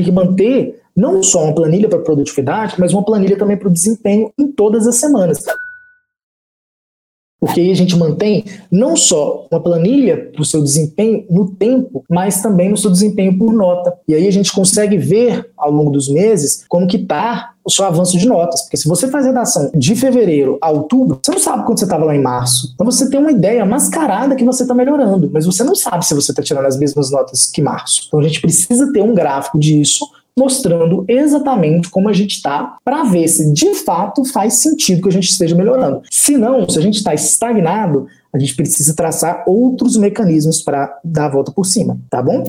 tem que manter não só uma planilha para produtividade, mas uma planilha também para o desempenho em todas as semanas. Porque aí a gente mantém não só uma planilha para o seu desempenho no tempo, mas também no seu desempenho por nota. E aí a gente consegue ver ao longo dos meses como que está o seu avanço de notas. Porque se você faz redação de fevereiro a outubro, você não sabe quando você estava lá em março. Então você tem uma ideia mascarada que você está melhorando, mas você não sabe se você está tirando as mesmas notas que março. Então a gente precisa ter um gráfico disso mostrando exatamente como a gente está, para ver se de fato faz sentido que a gente esteja melhorando. Se não, se a gente está estagnado, a gente precisa traçar outros mecanismos para dar a volta por cima, tá bom?